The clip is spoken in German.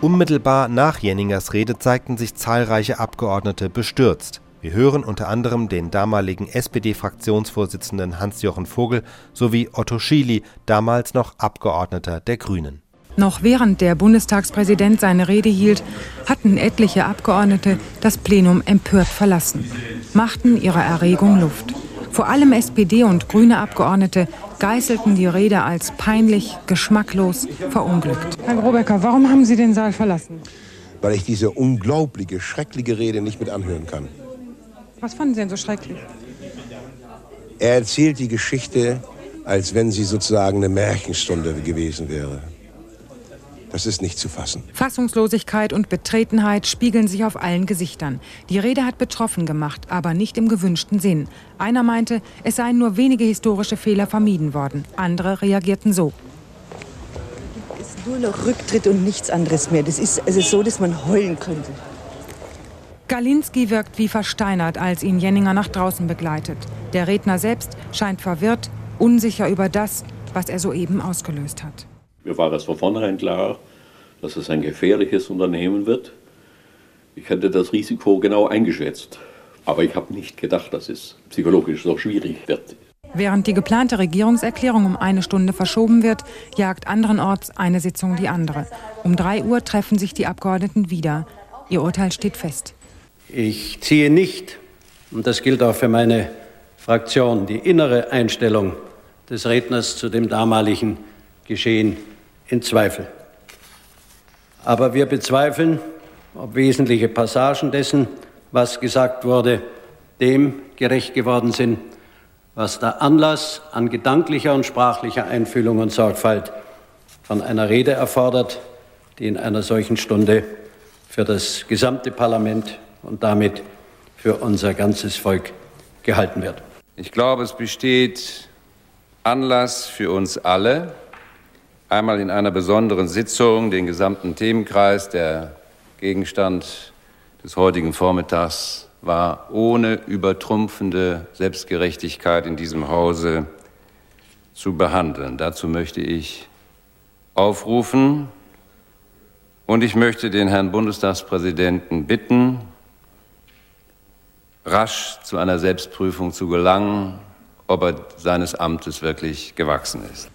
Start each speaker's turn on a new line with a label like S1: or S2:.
S1: Unmittelbar nach Jenningers Rede zeigten sich zahlreiche Abgeordnete bestürzt. Wir hören unter anderem den damaligen SPD-Fraktionsvorsitzenden Hans-Jochen Vogel sowie Otto Schily, damals noch Abgeordneter der Grünen.
S2: Noch während der Bundestagspräsident seine Rede hielt, hatten etliche Abgeordnete das Plenum empört verlassen, machten ihrer Erregung Luft. Vor allem SPD und grüne Abgeordnete geißelten die Rede als peinlich, geschmacklos, verunglückt.
S3: Herr Grobecker, warum haben Sie den Saal verlassen?
S4: Weil ich diese unglaubliche, schreckliche Rede nicht mit anhören kann.
S3: Was fanden Sie denn so schrecklich?
S4: Er erzählt die Geschichte, als wenn sie sozusagen eine Märchenstunde gewesen wäre. Das ist nicht zu fassen.
S2: Fassungslosigkeit und Betretenheit spiegeln sich auf allen Gesichtern. Die Rede hat betroffen gemacht, aber nicht im gewünschten Sinn. Einer meinte, es seien nur wenige historische Fehler vermieden worden. Andere reagierten so.
S5: Es ist nur noch Rücktritt und nichts anderes mehr. Das ist also so, dass man heulen könnte.
S2: Galinski wirkt wie versteinert, als ihn Jenninger nach draußen begleitet. Der Redner selbst scheint verwirrt, unsicher über das, was er soeben ausgelöst hat.
S6: Mir war es von vornherein klar, dass es ein gefährliches Unternehmen wird. Ich hätte das Risiko genau eingeschätzt. Aber ich habe nicht gedacht, dass es psychologisch so schwierig wird.
S2: Während die geplante Regierungserklärung um eine Stunde verschoben wird, jagt anderenorts eine Sitzung die andere. Um drei Uhr treffen sich die Abgeordneten wieder. Ihr Urteil steht fest.
S7: Ich ziehe nicht, und das gilt auch für meine Fraktion, die innere Einstellung des Redners zu dem damaligen Geschehen in Zweifel. Aber wir bezweifeln, ob wesentliche Passagen dessen, was gesagt wurde, dem gerecht geworden sind, was der Anlass an gedanklicher und sprachlicher Einfühlung und Sorgfalt von einer Rede erfordert, die in einer solchen Stunde für das gesamte Parlament und damit für unser ganzes Volk gehalten wird.
S8: Ich glaube, es besteht Anlass für uns alle, einmal in einer besonderen Sitzung den gesamten Themenkreis, der Gegenstand des heutigen Vormittags war, ohne übertrumpfende Selbstgerechtigkeit in diesem Hause zu behandeln. Dazu möchte ich aufrufen und ich möchte den Herrn Bundestagspräsidenten bitten, rasch zu einer Selbstprüfung zu gelangen, ob er seines Amtes wirklich gewachsen ist.